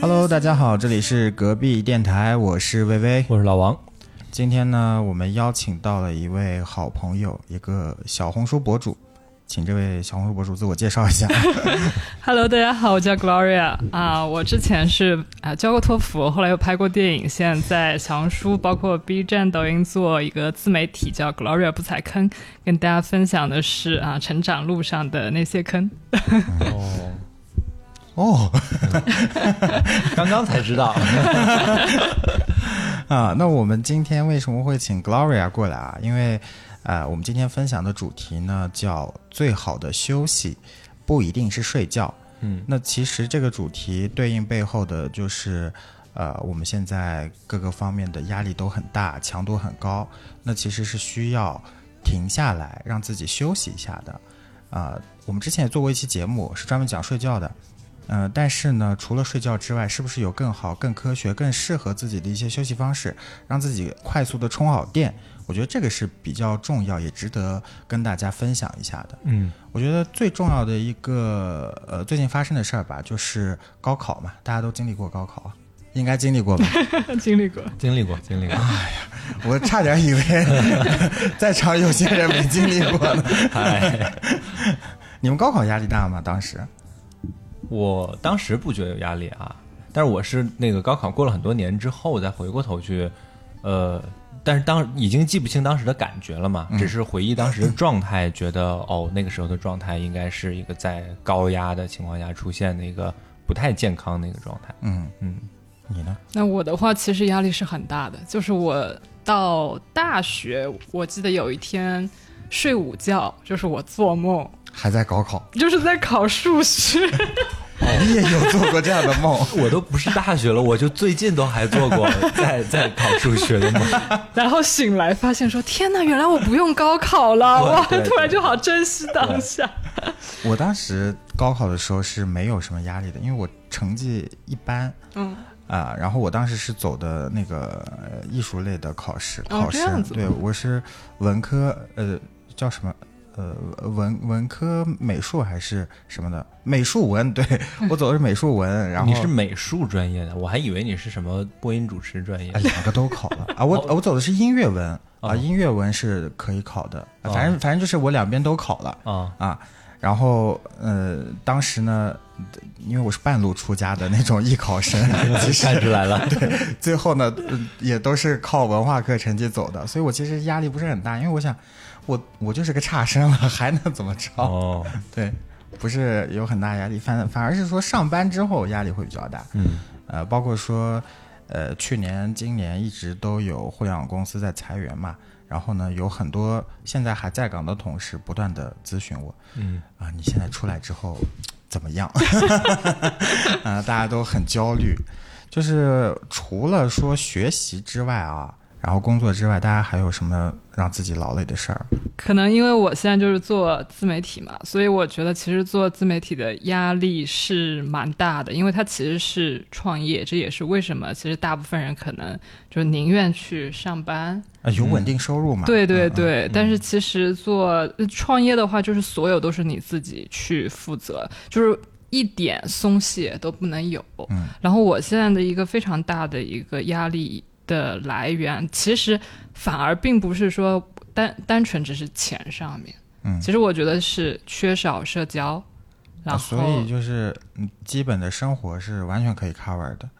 Hello，大家好，这里是隔壁电台，我是微微，我是老王。今天呢，我们邀请到了一位好朋友，一个小红书博主，请这位小红书博主自我介绍一下。Hello，大家好，我叫 Gloria 啊，我之前是啊教过托福，后来又拍过电影，现在在小红书包括 B 站、抖音做一个自媒体，叫 Gloria 不踩坑，跟大家分享的是啊成长路上的那些坑。哦，哦，刚刚才知道。啊，那我们今天为什么会请 Gloria 过来啊？因为，呃，我们今天分享的主题呢叫“最好的休息不一定是睡觉”。嗯，那其实这个主题对应背后的就是，呃，我们现在各个方面的压力都很大，强度很高，那其实是需要停下来让自己休息一下的。啊、我们之前也做过一期节目，是专门讲睡觉的。呃，但是呢，除了睡觉之外，是不是有更好、更科学、更适合自己的一些休息方式，让自己快速的充好电？我觉得这个是比较重要，也值得跟大家分享一下的。嗯我觉得最重要的一个呃最近发生的事儿吧，就是高考嘛，大家都经历过高考啊，应该经历过吧？经历过，经历过，经历过。哎呀我差点以为 在场有些人没经历过呢。哎，你们高考压力大吗？当时？我当时不觉得有压力啊，但是我是那个高考过了很多年之后再回过头去，呃，但是当已经记不清当时的感觉了嘛，只是回忆当时的状态，觉得 哦，那个时候的状态应该是一个在高压的情况下出现的一个不太健康的一个状态。嗯嗯，你呢？那我的话其实压力是很大的，就是我到大学，我记得有一天睡午觉，就是我做梦，还在高考？就是在考数学。你也有做过这样的梦？我都不是大学了，我就最近都还做过 在在考数学的梦。然后醒来发现说：“天哪，原来我不用高考了！”哇，突然就好珍惜当下。我当时高考的时候是没有什么压力的，因为我成绩一般。嗯，啊，然后我当时是走的那个呃艺术类的考试，哦考试这样子对我是文科，呃，叫什么？呃，文文科美术还是什么的？美术文，对我走的是美术文，然后你是美术专业的，我还以为你是什么播音主持专业啊。两个都考了啊，我 哦我走的是音乐文啊，哦音乐文是可以考的，反正反正就是我两边都考了啊啊。然后呃，当时呢，因为我是半路出家的那种艺考生，其实看出来了。对最后呢，呃也都是靠文化课成绩走的，所以我其实压力不是很大，因为我想，我我就是个差生了，还能怎么着？哦，对，不是有很大压力，反反而是说上班之后压力会比较大。嗯呃，包括说，呃，去年、今年一直都有互联网公司在裁员嘛，然后呢，有很多现在还在岗的同事不断的咨询我，嗯啊、你现在出来之后怎么样？啊、大家都很焦虑。就是除了说学习之外啊，然后工作之外，大家还有什么让自己劳累的事儿？可能因为我现在就是做自媒体嘛，所以我觉得其实做自媒体的压力是蛮大的，因为它其实是创业，这也是为什么其实大部分人可能就宁愿去上班。啊，有稳定收入嘛？对对嗯，对，但是其实做呃创业的话，就是所有都是你自己去负责，就是一点松懈都不能有。嗯然后我现在的一个非常大的一个压力的来源，其实反而并不是说单单纯只是钱上面，嗯。其实我觉得是缺少社交，然啊，后、所以就是嗯，基本的生活是完全可以 cover 的，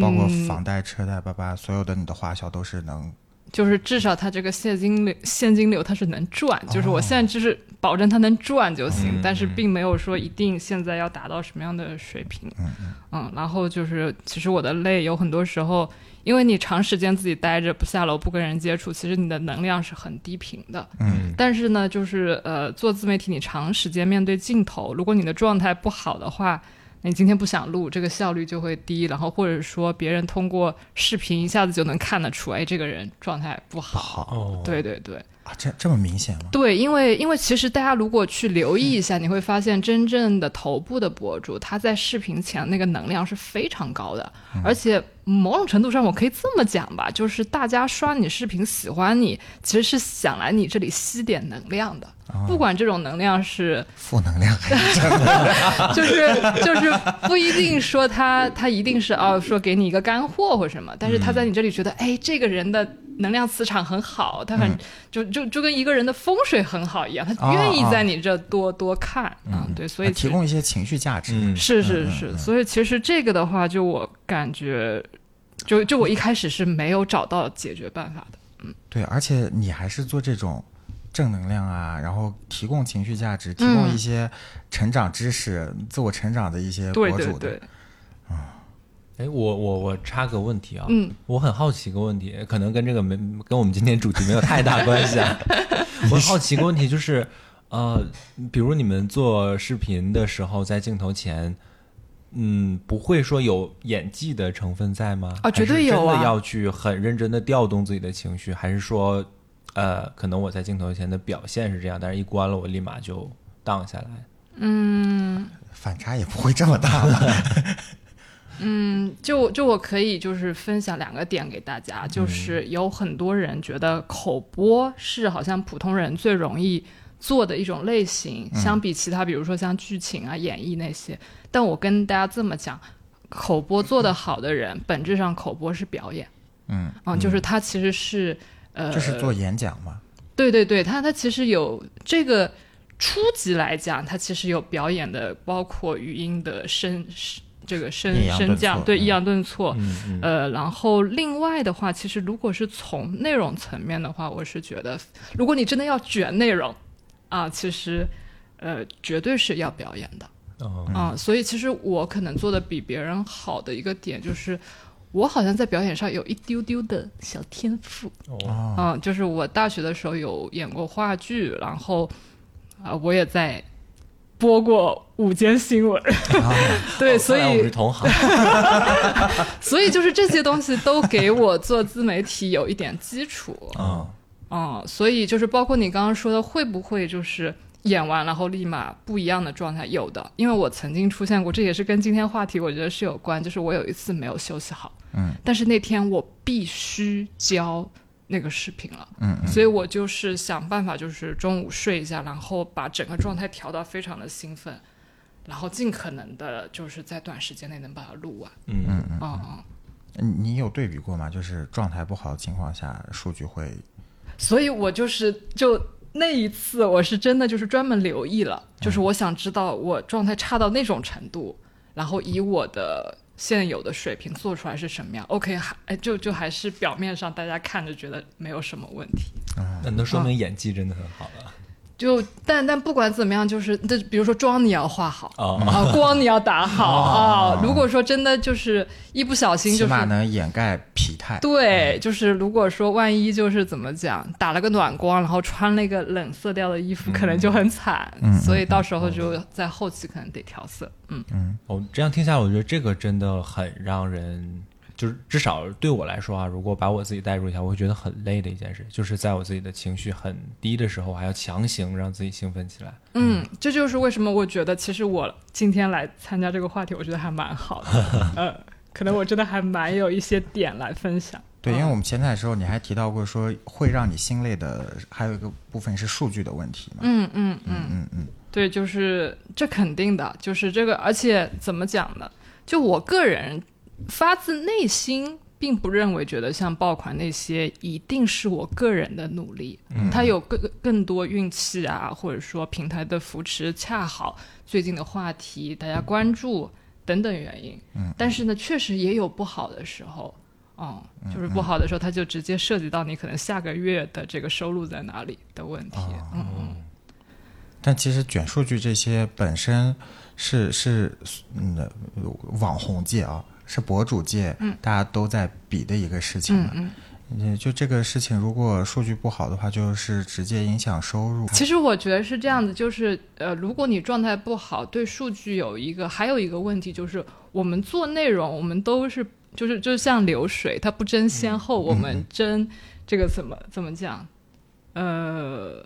包括嗯。房贷、车贷、爸爸，所有的你的花销都是能。就是至少它这个现金流现金流它是能赚，就是我现在就是保证它能赚就行，嗯但是并没有说一定现在要达到什么样的水平。嗯嗯。嗯，然后就是其实我的累有很多时候，因为你长时间自己待着不下楼不跟人接触，其实你的能量是很低频的。嗯但是呢，就是呃做自媒体，你长时间面对镜头，如果你的状态不好的话。那你今天不想录，这个效率就会低，然后或者说别人通过视频一下子就能看得出，哎，这个人状态不好。好，哦，对对对，啊，这这么明显吗？对，因为因为其实大家如果去留意一下，你会发现真正的头部的博主，他在视频前那个能量是非常高的，而且某种程度上我可以这么讲吧，就是大家刷你视频喜欢你，其实是想来你这里吸点能量的，不管这种能量是负能量还是正能量？就 是就是不一定说他他一定是哦说给你一个干货或什么，但是他在你这里觉得哎这个人的能量磁场很好，他很、就就就跟一个人的风水很好一样，他哦愿意在你这多多看啊、对，所以提供一些情绪价值。嗯是是嗯是，所以其实这个的话，就我感觉，就就我一开始是没有找到解决办法的。嗯对，而且你还是做这种正能量啊，然后提供情绪价值，提供一些成长知识、自我成长的一些博主的。对对，哎，我我我插个问题啊，嗯，我很好奇一个问题，可能跟这个没跟我们今天主题没有太大 关系啊。我很好奇一个问题就是，呃，比如你们做视频的时候，在镜头前，嗯，不会说有演技的成分在吗？啊绝对有啊真的要去很认真的调动自己的情绪，还是说，呃，可能我在镜头前的表现是这样，但是一关了，我立马就荡下来。嗯反差也不会这么大吧？嗯，就就我可以就是分享两个点给大家，就是有很多人觉得口播是好像普通人最容易做的一种类型，相比其他比如说像剧情啊、演绎那些。但我跟大家这么讲，口播做得好的人，本质上口播是表演，嗯，嗯，就是他其实是呃，就是做演讲嘛。对对对，他他其实有这个初级来讲，他其实有表演的，包括语音的升这个升升降，对，抑扬顿挫。嗯嗯呃，然后另外的话，其实如果是从内容层面的话，我是觉得，如果你真的要卷内容啊，其实呃绝对是要表演的哦啊。所以其实我可能做的比别人好的一个点就是。我好像在表演上有一丢丢的小天赋，哦嗯，就是我大学的时候有演过话剧，然后啊、我也在播过午间新闻，对，所以我们是同行。所以就是这些东西都给我做自媒体有一点基础，嗯嗯，所以就是包括你刚刚说的，会不会就是演完然后立马不一样的状态？有的，因为我曾经出现过，这也是跟今天话题我觉得是有关，就是我有一次没有休息好，嗯，但是那天我必须交那个视频了，嗯嗯所以我就是想办法，就是中午睡一下，然后把整个状态调到非常的兴奋，然后尽可能的就是在短时间内能把它录完，嗯嗯嗯。嗯嗯。你你有对比过吗？就是状态不好的情况下，数据会所以我就是就那一次，我是真的就是专门留意了，就是我想知道我状态差到那种程度，然后以我的现有的水平做出来是什么样。OK，还哎就就还是表面上大家看着觉得没有什么问题。那能说明演技真的很好了。就但但不管怎么样，就是这比如说妆你要化好哦啊，光你要打好啊。如果说真的就是一不小心就是起码能掩盖疲态。对，就是如果说万一就是怎么讲，打了个暖光，然后穿了一个冷色调的衣服，可能就很惨。嗯所以到时候就在后期可能得调色。嗯，哦，这样听下来，我觉得这个真的很让人，就是至少对我来说啊，如果把我自己代入一下，我会觉得很累的一件事，就是在我自己的情绪很低的时候，我还要强行让自己兴奋起来。嗯，这就是为什么我觉得其实我今天来参加这个话题，我觉得还蛮好的。呃，可能我真的还蛮有一些点来分享。对，因为嗯我们前台的时候你还提到过说会让你心累的，还有一个部分是数据的问题嘛。嗯嗯嗯，嗯嗯对，就是这肯定的，就是这个，而且怎么讲呢？就我个人发自内心，并不认为觉得像爆款那些一定是我个人的努力，嗯它有更更多运气啊，或者说平台的扶持，恰好最近的话题大家关注等等原因。嗯，但是呢，确实也有不好的时候。嗯，就是不好的时候，它就直接涉及到你可能下个月的这个收入在哪里的问题。哦嗯嗯。但其实卷数据这些本身是是嗯网红界啊，是博主界，嗯大家都在比的一个事情嘛。嗯嗯，嗯，就这个事情，如果数据不好的话，就是直接影响收入。其实我觉得是这样子，就是呃，如果你状态不好，对数据有一个还有一个问题，就是我们做内容，我们都是就是就像流水，它不争先后，我们争这个怎么怎么讲？呃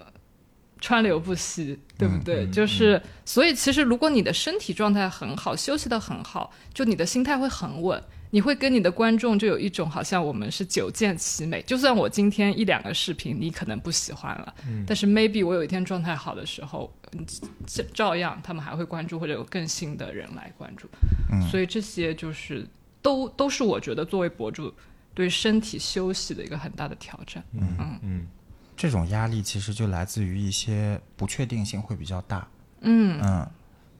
川流不息，对不对？嗯就是所以其实如果你的身体状态很好，休息的很好，就你的心态会很稳。你会跟你的观众就有一种好像我们是九见其美，就算我今天一两个视频你可能不喜欢了，但是 maybe 我有一天状态好的时候，照样他们还会关注，或者有更新的人来关注。所以这些就是都都是我觉得作为博主对身体休息的一个很大的挑战。嗯嗯这种压力其实就来自于一些不确定性会比较大。嗯，嗯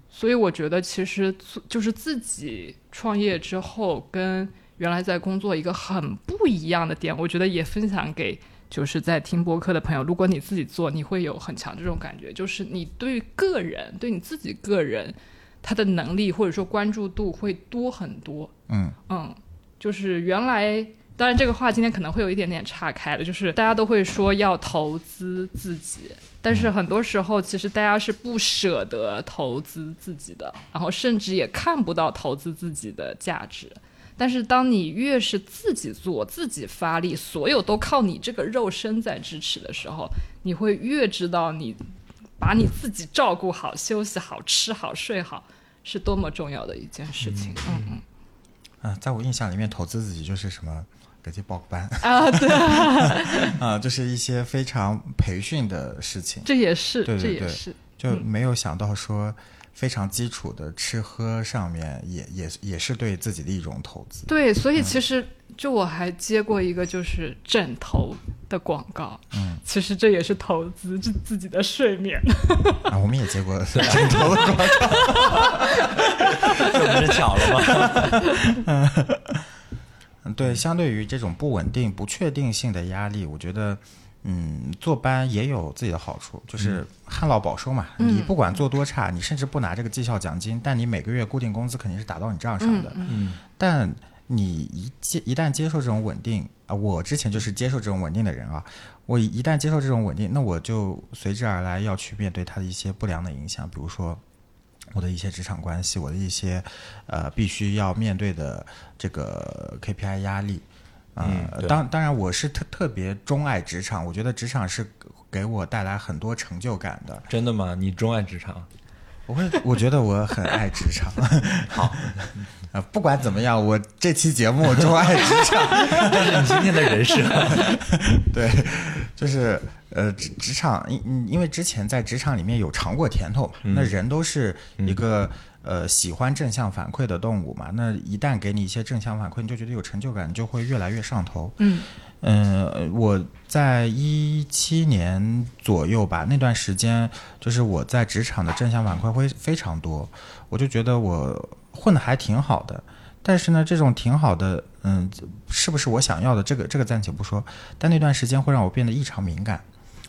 所以我觉得其实做就是自己创业之后跟原来在工作一个很不一样的点，我觉得也分享给就是在听播客的朋友。如果你自己做，你会有很强这种感觉，就是你对个人对你自己个人他的能力或者说关注度会多很多。嗯嗯，就是原来，当然这个话今天可能会有一点点岔开了，就是大家都会说要投资自己，但是很多时候其实大家是不舍得投资自己的，然后甚至也看不到投资自己的价值。但是当你越是自己做、自己发力，所有都靠你这个肉身在支持的时候，你会越知道你把你自己照顾好、休息好、吃好、睡好是多么重要的一件事情。嗯嗯。啊，在我印象里面，投资自己就是什么给自己报个班。啊，对，啊，就是一些非常培训的事情，这也是，对对对这也是，就没有想到说非常基础的吃喝上面也也也是对自己的一种投资。对，所以其实就我还接过一个就是枕头的广告，嗯，其实这也是投资自自己的睡眠。啊，我们也接过 枕头的广告。这不是巧了吗？嗯，对，相对于这种不稳定、不确定性的压力，我觉得，嗯，坐班也有自己的好处，就是旱涝保收嘛。嗯你不管做多差，你甚至不拿这个绩效奖金，但你每个月固定工资肯定是打到你账上的。嗯但你一接一旦接受这种稳定啊，我之前就是接受这种稳定的人啊，我一旦接受这种稳定，那我就随之而来要去面对它的一些不良的影响，比如说我的一些职场关系，我的一些呃必须要面对的这个 KPI 压力。啊、当当然我是特特别钟爱职场，我觉得职场是给我带来很多成就感的。真的吗？你钟爱职场？我会，我觉得我很爱职场。好，呃，不管怎么样，我这期节目钟爱职场。这是你今天的人设。对，就是呃，职职场，因因为之前在职场里面有尝过甜头嘛，那人都是一个、呃喜欢正向反馈的动物嘛，那一旦给你一些正向反馈，你就觉得有成就感，你就会越来越上头。嗯嗯，我在一七年左右吧，那段时间就是我在职场的正向反馈会非常多，我就觉得我混的还挺好的。但是呢，这种挺好的，嗯，是不是我想要的？这个这个暂且不说。但那段时间会让我变得异常敏感，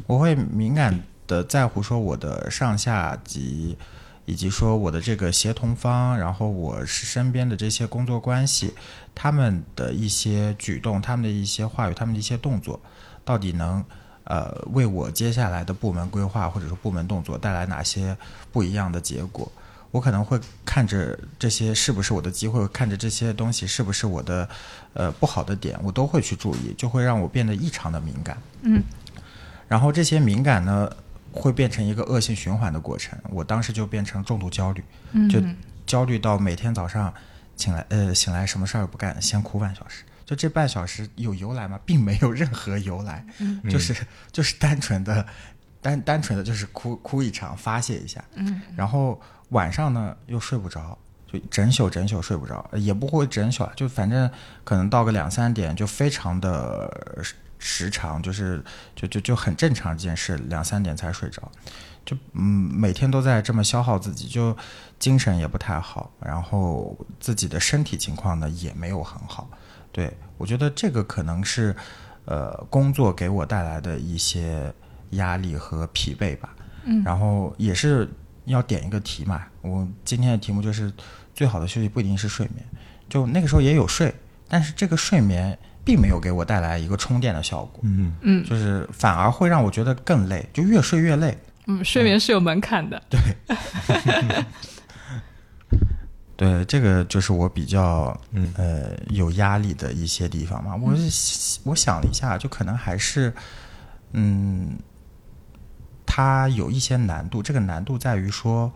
我会敏感的在乎说我的上下级，以及说我的这个协同方，然后我是身边的这些工作关系，他们的一些举动、他们的一些话语、他们的一些动作，到底能呃为我接下来的部门规划或者说部门动作带来哪些不一样的结果？我可能会看着这些是不是我的机会，看着这些东西是不是我的呃不好的点，我都会去注意，就会让我变得异常的敏感。嗯，然后这些敏感呢，会变成一个恶性循环的过程。我当时就变成重度焦虑，嗯，就焦虑到每天早上醒来，呃，醒来什么事儿也不干，先哭半小时。就这半小时有由来吗？并没有任何由来，就是就是单纯的单单纯的就是哭哭一场发泄一下。嗯，然后晚上呢又睡不着，就整宿整宿睡不着，呃也不会整宿啊，就反正可能到个两三点就非常的时时长，就是就就就很正常一件事，两三点才睡着。就嗯，每天都在这么消耗自己，就精神也不太好，然后自己的身体情况呢也没有很好。对我觉得这个可能是呃工作给我带来的一些压力和疲惫吧。嗯然后也是要点一个题嘛，我今天的题目就是最好的休息不一定是睡眠，就那个时候也有睡，但是这个睡眠并没有给我带来一个充电的效果，嗯，嗯就是反而会让我觉得更累，就越睡越累。嗯，睡眠是有门槛的。对，对这个就是我比较嗯呃有压力的一些地方嘛。我是我想了一下，就可能还是嗯它有一些难度。这个难度在于说，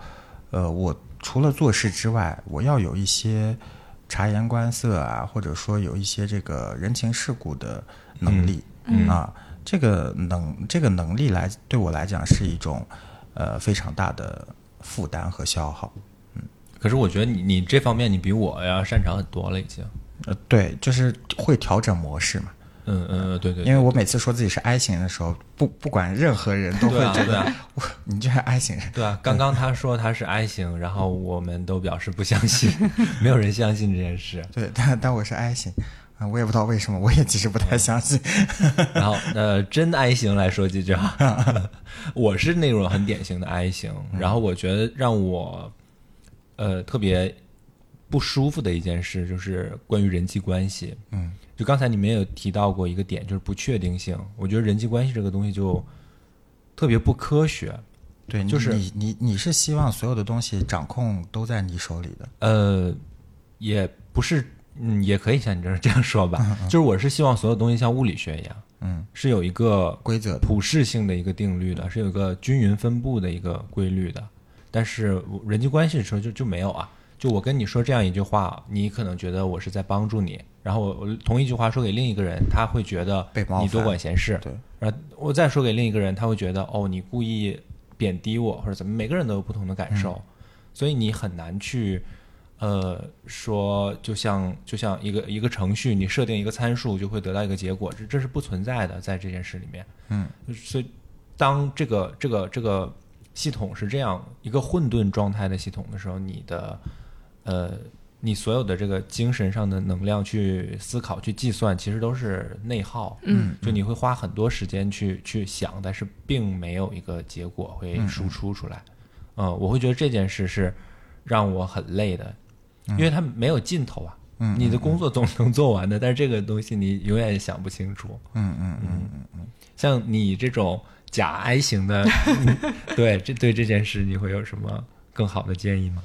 呃，我除了做事之外，我要有一些察言观色啊，或者说有一些这个人情世故的能力、嗯啊。这个能这个能力来对我来讲是一种呃非常大的负担和消耗。嗯可是我觉得你你这方面你比我要擅长很多了，已经。呃，对，就是会调整模式嘛。嗯嗯，嗯对对，因为我每次说自己是 I 型的时候，不不管任何人都会觉得、我你就是 I 型人。对啊，刚刚他说他是 I 型，然后我们都表示不相信，没有人相信这件事。对，但但我是 I 型啊，我也不知道为什么，我也其实不太相信。然后 呃，真 I 型来说几句啊，我是那种很典型的 I 型，然后我觉得让我呃特别不舒服的一件事就是关于人际关系。嗯，就刚才你们也有提到过一个点，就是不确定性。我觉得人际关系这个东西就特别不科学。对，就是你你你是希望所有的东西掌控都在你手里的。呃，也不是，嗯，也可以像你这这样说吧，就是我是希望所有东西像物理学一样，嗯，是有一个规则普适性的一个定律的，是有一个均匀分布的一个规律的。但是人际关系的时候就就没有啊，就我跟你说这样一句话，你可能觉得我是在帮助你，然后我我同一句话说给另一个人，他会觉得你多管闲事，对，然后我再说给另一个人，他会觉得哦你故意贬低我或者怎么，每个人都有不同的感受，所以你很难去呃说，就像就像一个一个程序，你设定一个参数就会得到一个结果，这这是不存在的，在这件事里面。嗯，所以当这个这个这个系统是这样一个混沌状态的系统的时候，你的呃你所有的这个精神上的能量去思考、去计算，其实都是内耗。嗯，就你会花很多时间去去想，但是并没有一个结果会输出出来。嗯、我会觉得这件事是让我很累的，因为它没有尽头啊。嗯你的工作总能做完的，但是这个东西你永远想不清楚。嗯嗯嗯嗯嗯，像你这种假 I 型的，嗯对这对这件事你会有什么更好的建议吗？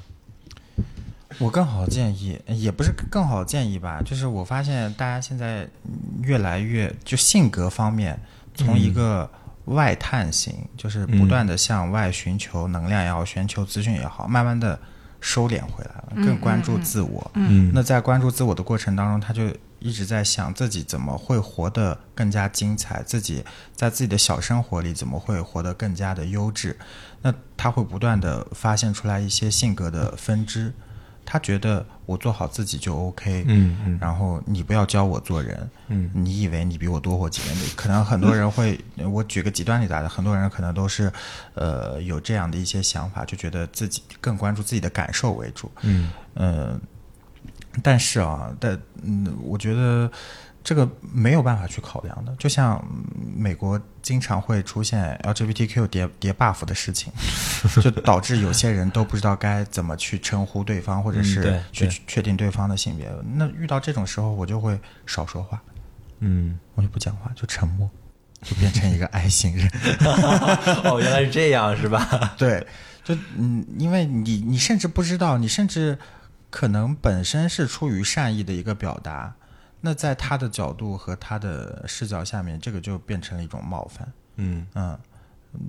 我更好建议，也不是更好建议吧，就是我发现大家现在越来越就性格方面，从一个外探型，就是不断的向外寻求能量也好，寻求资讯也好，慢慢的收敛回来了，更关注自我。嗯那在关注自我的过程当中，他就一直在想自己怎么会活得更加精彩，自己在自己的小生活里怎么会活得更加的优质。那他会不断的发现出来一些性格的分支，他觉得我做好自己就 OK，嗯嗯。然后你不要教我做人，嗯。你以为你比我多活几年？可能很多人会，我举个极端例子啊，很多人可能都是，呃，有这样的一些想法，就觉得自己更关注自己的感受为主，嗯。嗯，但是啊，但嗯，我觉得这个没有办法去考量的。就像嗯美国经常会出现 LGBTQ 叠叠 buff 的事情，就导致有些人都不知道该怎么去称呼对方，或者是去确定对方的性别。那遇到这种时候，我就会少说话，嗯，我就不讲话，就沉默，就变成一个爱心人。哦，原来是这样，是吧？对，就嗯，因为你你甚至不知道，你甚至可能本身是出于善意的一个表达，那在他的角度和他的视角下面，这个就变成了一种冒犯。嗯嗯，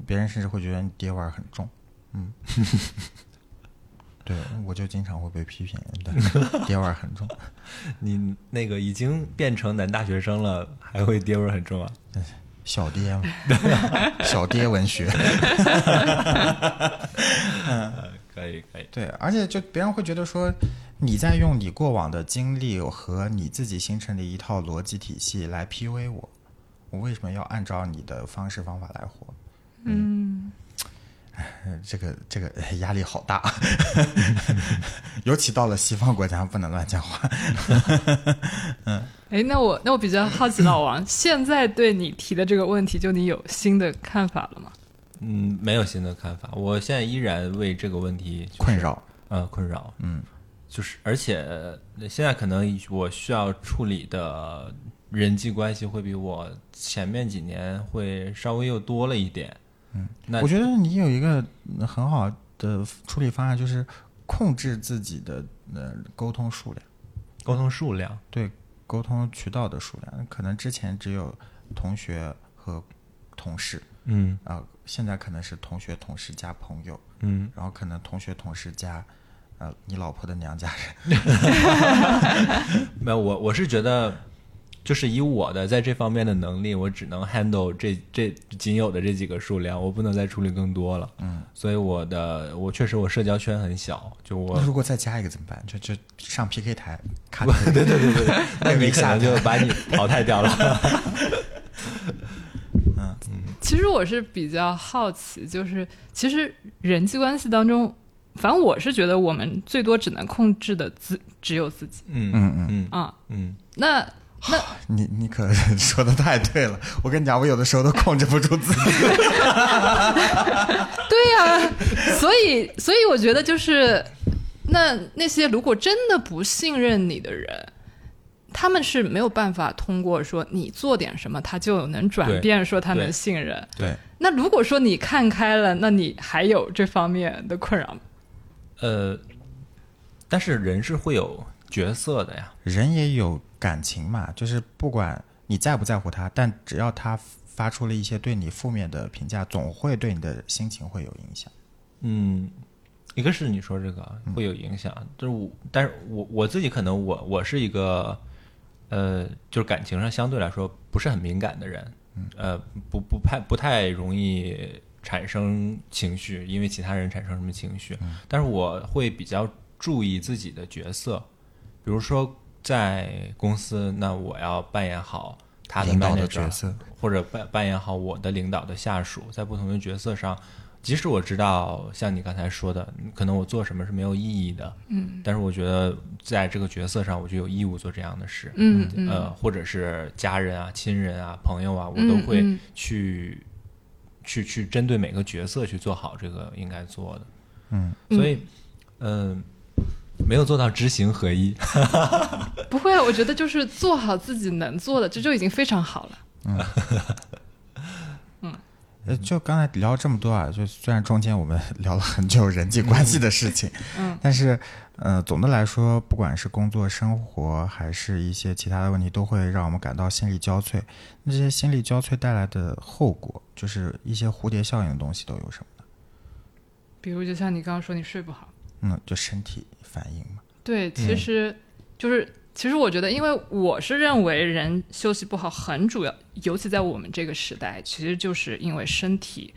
别人甚至会觉得你爹味儿很重。嗯，对我就经常会被批评的，爹味儿很重。你那个已经变成男大学生了，还会爹味儿很重啊？小爹嘛，小爹文学。可以可以，对，而且就别人会觉得说，你在用你过往的经历和你自己形成的一套逻辑体系来 PUA 我，我为什么要按照你的方式方法来活？嗯，呃这个这个哎压力好大，尤其到了西方国家，不能乱讲话。嗯哎，那我那我比较好奇，老王现在对你提的这个问题，就你有新的看法了吗？嗯，没有新的看法，我现在依然为这个问题、就是、困扰，呃困扰，嗯，就是而且呃现在可能我需要处理的人际关系会比我前面几年会稍微又多了一点。嗯，那我觉得你有一个呃很好的处理方案，就是控制自己的呃沟通数量。沟通数量，对沟通渠道的数量，可能之前只有同学和同事，嗯啊、现在可能是同学、同事加朋友，嗯，然后可能同学、同事加呃你老婆的娘家人。没有，我我是觉得，就是以我的在这方面的能力，我只能 handle 这这仅有的这几个数量，我不能再处理更多了。嗯，所以我的我确实我社交圈很小，就我那如果再加一个怎么办？就就上 PK 台 看对对对对对，那你可能就把你淘汰掉了。其实我是比较好奇，就是其实人际关系当中，反正我是觉得我们最多只能控制的自只有自己嗯嗯嗯，嗯啊。嗯，那你你可 说的太对了。我跟你讲，我有的时候都控制不住自己。对呀、所以所以我觉得就是那那些如果真的不信任你的人。他们是没有办法通过说你做点什么，他就能转变，说他能信任。对，那如果说你看开了，那你还有这方面的困扰吗？呃，但是人是会有角色的呀。人也有感情嘛，就是不管你在不在乎他，但只要他发出了一些对你负面的评价，总会对你的心情会有影响。嗯，一个是你说这个会有影响，就是我，但是我我自己可能我我是一个，呃，就是感情上相对来说不是很敏感的人，呃，不不太不太容易产生情绪，因为其他人产生什么情绪，但是我会比较注意自己的角色，比如说在公司，那我要扮演好他的领导的角色，或者扮扮演好我的领导的下属，在不同的角色上，即使我知道像你刚才说的，可能我做什么是没有意义的，嗯，但是我觉得在这个角色上，我就有义务做这样的事，嗯嗯。呃，或者是家人啊、亲人啊、朋友啊，我都会嗯嗯。去、去去针对每个角色去做好这个应该做的，嗯，所以，嗯、没有做到知行合一，不会啊，我觉得就是做好自己能做的，这就已经非常好了。呃，就刚才聊了这么多啊，就虽然中间我们 聊了很久人际关系的事情，嗯，但是呃，总的来说，不管是工作、生活，还是一些其他的问题，都会让我们感到心力交瘁。那这些心力交瘁带来的后果，就是一些蝴蝶效应的东西都有什么呢？比如就像你刚刚说你睡不好，嗯，就身体反应嘛。对，其实就是。其实我觉得，因为我是认为人休息不好很主要，尤其在我们这个时代，其实就是因为身体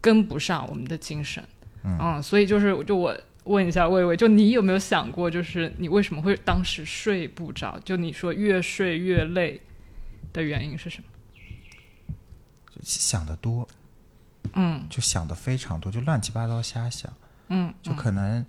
跟不上我们的精神。嗯，所以就是，就我问一下魏魏，就你有没有想过，就是你为什么会当时睡不着？就你说越睡越累的原因是什么？就想的多，嗯就想的非常多，就乱七八糟瞎想。嗯，就可能，嗯、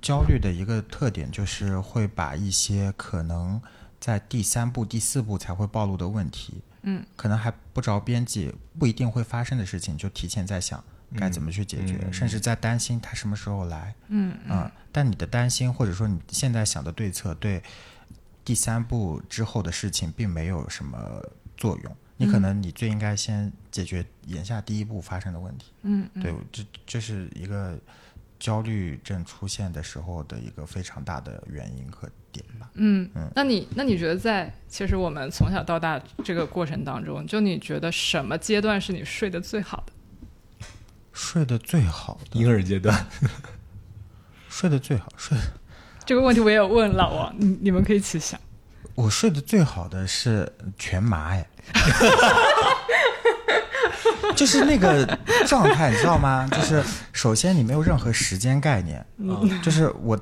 焦虑的一个特点就是会把一些可能在第三步、第四步才会暴露的问题，嗯，可能还不着边际、不一定会发生的事情，就提前在想该怎么去解决，嗯甚至在担心它什么时候来，嗯啊、但你的担心或者说你现在想的对策，对第三步之后的事情并没有什么作用。你可能你最应该先解决眼下第一步发生的问题。嗯嗯对，这这是一个焦虑症出现的时候的一个非常大的原因和点吧。嗯嗯，那你那你觉得在其实我们从小到大这个过程当中，就你觉得什么阶段是你睡得最好的？睡得最好的，婴儿阶段，睡得最好，睡 这个问题我也有问老王，你你们可以一起想。我睡得最好的是全麻哎，就是那个状态，你知道吗？就是首先你没有任何时间概念，就是我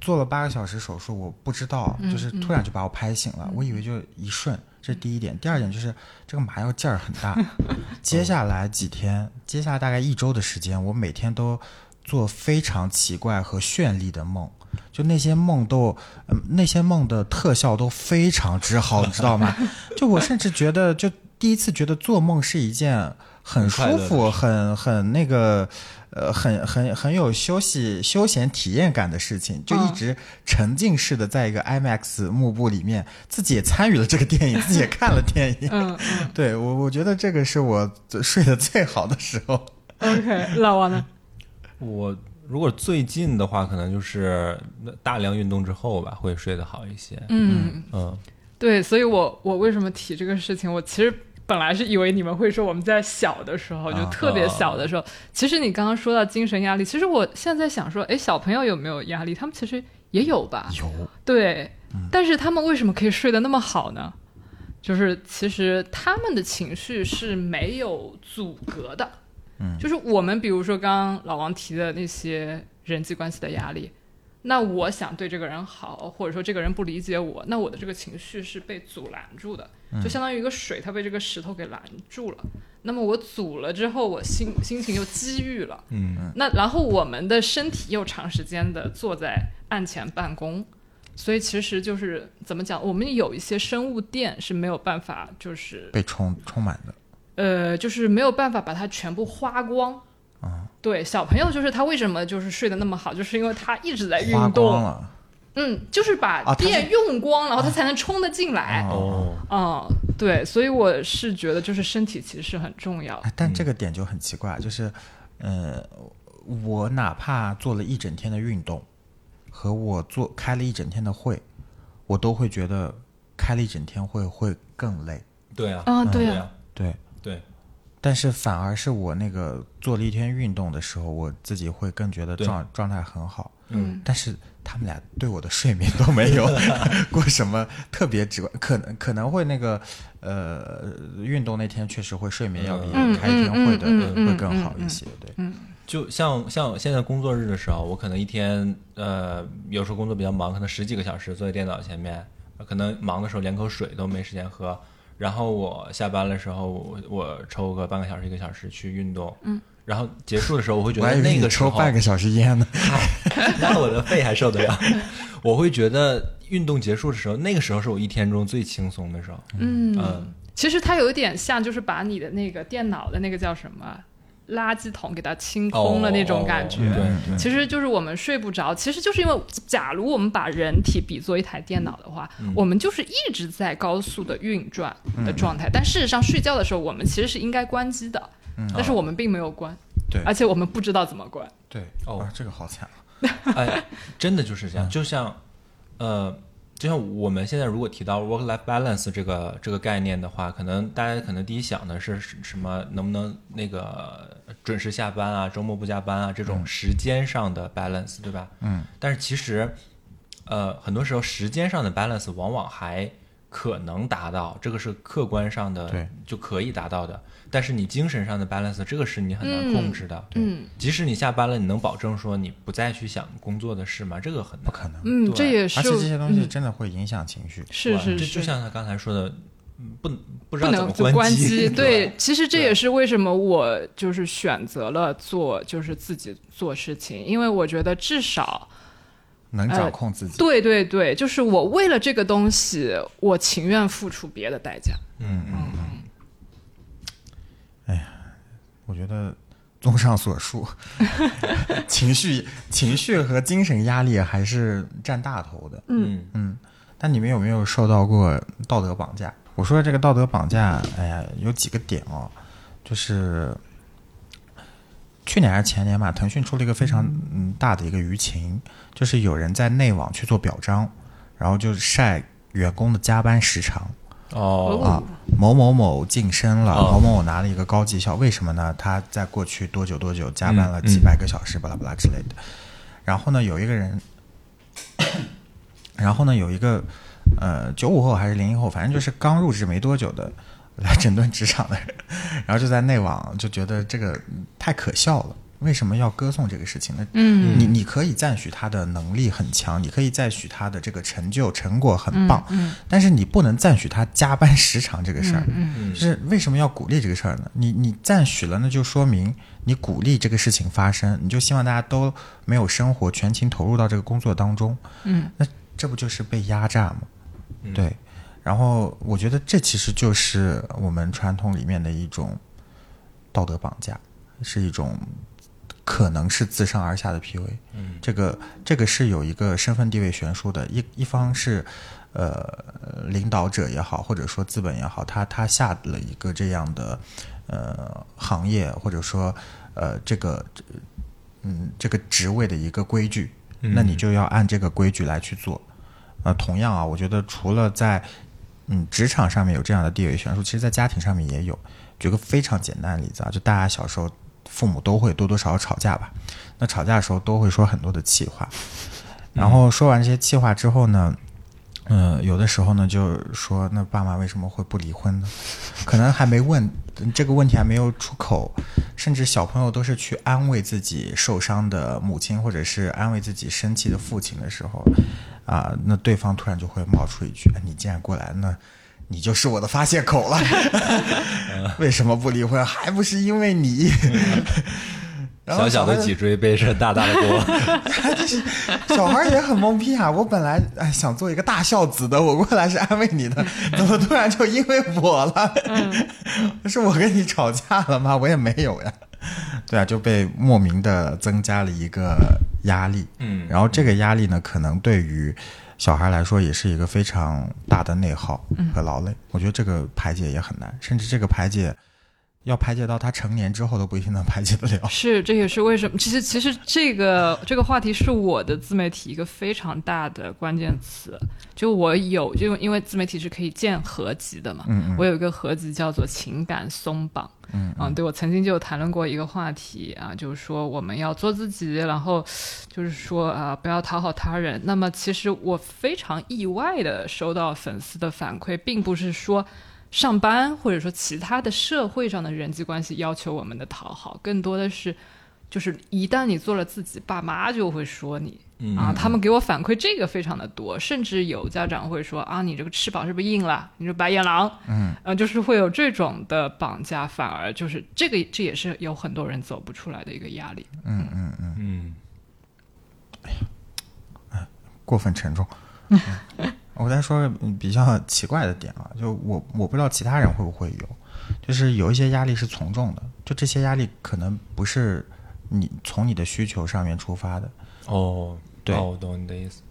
做了八个小时手术，我不知道，就是突然就把我拍醒了，我以为就一瞬，这是第一点。第二点就是这个麻药劲儿很大，接下来几天，接下来大概一周的时间，我每天都做非常奇怪和绚丽的梦。就那些梦都，嗯，那些梦的特效都非常之好，你知道吗？就我甚至觉得，就第一次觉得做梦是一件很舒服、很很那个，呃，很很很有休息休闲体验感的事情，就一嗯直沉浸式的在一个 IMAX 幕布里面，自己也参与了这个电影，自己也看了电影。嗯 对我，我觉得这个是我睡得最好的时候。，OK，老王呢？我如果最近的话，可能就是大量运动之后吧，会睡得好一些。嗯，嗯对，所以我我为什么提这个事情？我其实本来是以为你们会说我们在小的时候，就啊特别小的时候。其实你刚刚说到精神压力，其实我现在在想说，哎，小朋友有没有压力？他们其实也有吧？有对，但是他们为什么可以睡得那么好呢？就是其实他们的情绪是没有阻隔的。嗯，就是我们比如说刚刚老王提的那些人际关系的压力，那我想对这个人好，或者说这个人不理解我，那我的这个情绪是被阻拦住的，就相当于一个水，它被这个石头给拦住了。那么我阻了之后，我心心情又积郁了。嗯，那然后我们的身体又长时间的坐在案前办公，所以其实就是怎么讲，我们有一些生物电是没有办法，就是被充充满的。呃，就是没有办法把它全部花光。啊，对，小朋友就是他为什么就是睡得那么好，就是因为他一直在运花光动，了，嗯，就是把电用光，然后它才能充得进来。哦，嗯，对，所以我是觉得就是身体其实是很重要。的，但这个点就很奇怪，就是，呃，我哪怕做了一整天的运动，和我做开了一整天的会，我都会觉得开了一整天会会更累。对啊，啊，对啊，对啊，对，对，但是反而是我那个做了一天运动的时候，我自己会更觉得状状态很好。嗯，但是他们俩对我的睡眠都没有 过什么特别直观，可能可能会那个呃运动那天确实会睡眠要比嗯开一天会的、嗯嗯嗯会更好嗯一些，对。就像像现在工作日的时候，我可能一天呃，有时候工作比较忙，可能十几个小时坐在电脑前面，可能忙的时候连口水都没时间喝。然后我下班的时候，我我抽个半个小时一个小时去运动，嗯，然后结束的时候，我会觉得那个时候，抽半个小时烟呢。那我的肺还受得了。我会觉得运动结束的时候，那个时候是我一天中最轻松的时候。嗯嗯其实它有一点像，就是把你的那个电脑的那个叫什么垃圾桶给它清空了那种感觉。其实就是我们睡不着，其实就是因为，假如我们把人体比作一台电脑的话，我们就是一直在高速的运转的状态。但事实上，睡觉的时候我们其实是应该关机的，但是我们并没有关，对而且我们不知道怎么关。对，哦，这个好惨。哎，真的就是这样，就像，呃，就像我们现在如果提到 work-life balance 这个这个概念的话，可能大家可能第一想的是是什么？能不能那个准时下班啊，周末不加班啊，这种时间上的 balance，对吧？嗯。但是其实，呃，很多时候时间上的 balance 往往还可能达到，这个是客观上的对就可以达到的。但是你精神上的 balance，这个是你很难控制的。嗯即使你下班了，你能保证说你不再去想工作的事吗？这个很难。不可能，嗯，对这也是而且这些东西嗯真的会影响情绪。是是，就是就像他刚才说的，嗯不不知不道怎么能关机。对，其实这也是为什么我就是选择了做就是自己做事情，因为我觉得至少能呃掌控自己。对对对，就是我为了这个东西，我情愿付出别的代价。嗯嗯嗯。哎呀我觉得，综上所述，情绪、情绪和精神压力还是占大头的。嗯嗯，但你们有没有受到过道德绑架？我说的这个道德绑架，哎呀，有几个点哦，就是去年还是前年吧，腾讯出了一个非常嗯大的一个舆情，就是有人在内网去做表彰，然后就晒员工的加班时长。哦啊，某某某晋升了，哦某某某拿了一个高绩效，为什么呢？他在过去多久多久加班了嗯几百个小时，巴拉巴拉之类的。然后呢，有一个人，然后呢，有一个呃九五后还是零零后，反正就是刚入职没多久的来整顿职场的人，然后就在内网就觉得这个嗯太可笑了。为什么要歌颂这个事情呢？嗯你你可以赞许他的能力很强，你可以赞许他的这个成就成果很棒，嗯但是你不能赞许他加班时长这个事儿。嗯嗯就是为什么要鼓励这个事儿呢？你你赞许了，那就说明你鼓励这个事情发生，你就希望大家都没有生活，全情投入到这个工作当中。嗯，那这不就是被压榨吗？嗯对。然后我觉得这其实就是我们传统里面的一种道德绑架，是一种可能是自上而下的 PUA。嗯这个这个是有一个身份地位悬殊的，一一方是呃领导者也好，或者说资本也好，他他下了一个这样的呃行业或者说呃这个嗯这个职位的一个规矩，嗯那你就要按这个规矩来去做。呃，同样啊，我觉得除了在嗯，职场上面有这样的地位悬殊，其实，在家庭上面也有。举个非常简单的例子啊，就大家小时候父母都会多多少少吵架吧，那吵架的时候都会说很多的气话，然后说完这些气话之后呢，嗯、有的时候呢就说，那爸妈为什么会不离婚呢？可能还没问这个问题还没有出口，甚至小朋友都是去安慰自己受伤的母亲，或者是安慰自己生气的父亲的时候，啊，那对方突然就会冒出一句：“你既然过来，那你就是我的发泄口了。为什么不离婚？还不是因为你。”小小的脊椎背着大大的锅，就是小孩也很懵逼啊！我本来哎想做一个大孝子的，我过来是安慰你的，怎么突然就因为我了？是我跟你吵架了吗？我也没有呀。对啊，就被莫名的增加了一个压力。嗯然后这个压力呢，可能对于小孩来说也是一个非常大的内耗和劳累。我觉得这个排解也很难，甚至这个排解要排解到他成年之后都不一定能排解得了。是，这也是为什么。其实，其实这个这个话题是我的自媒体一个非常大的关键词。就我有，就因为自媒体是可以建合集的嘛，嗯嗯我有一个合集叫做情感松绑。嗯对我曾经就有谈论过一个话题啊，就是说我们要做自己，然后就是说啊、不要讨好他人。那么其实我非常意外的收到粉丝的反馈，并不是说上班或者说其他的社会上的人际关系要求我们的讨好，更多的是就是一旦你做了自己，爸妈就会说你。嗯啊，他们给我反馈这个非常的多，甚至有家长会说啊，你这个翅膀是不是硬了？你是白眼狼？嗯，呃，就是会有这种的绑架，反而就是这个，这也是有很多人走不出来的一个压力。嗯嗯嗯。嗯过分沉重。嗯 我再说个比较奇怪的点啊，就我我不知道其他人会不会有，就是有一些压力是从众的，就这些压力可能不是你从你的需求上面出发的。哦，对哦我懂你的意思。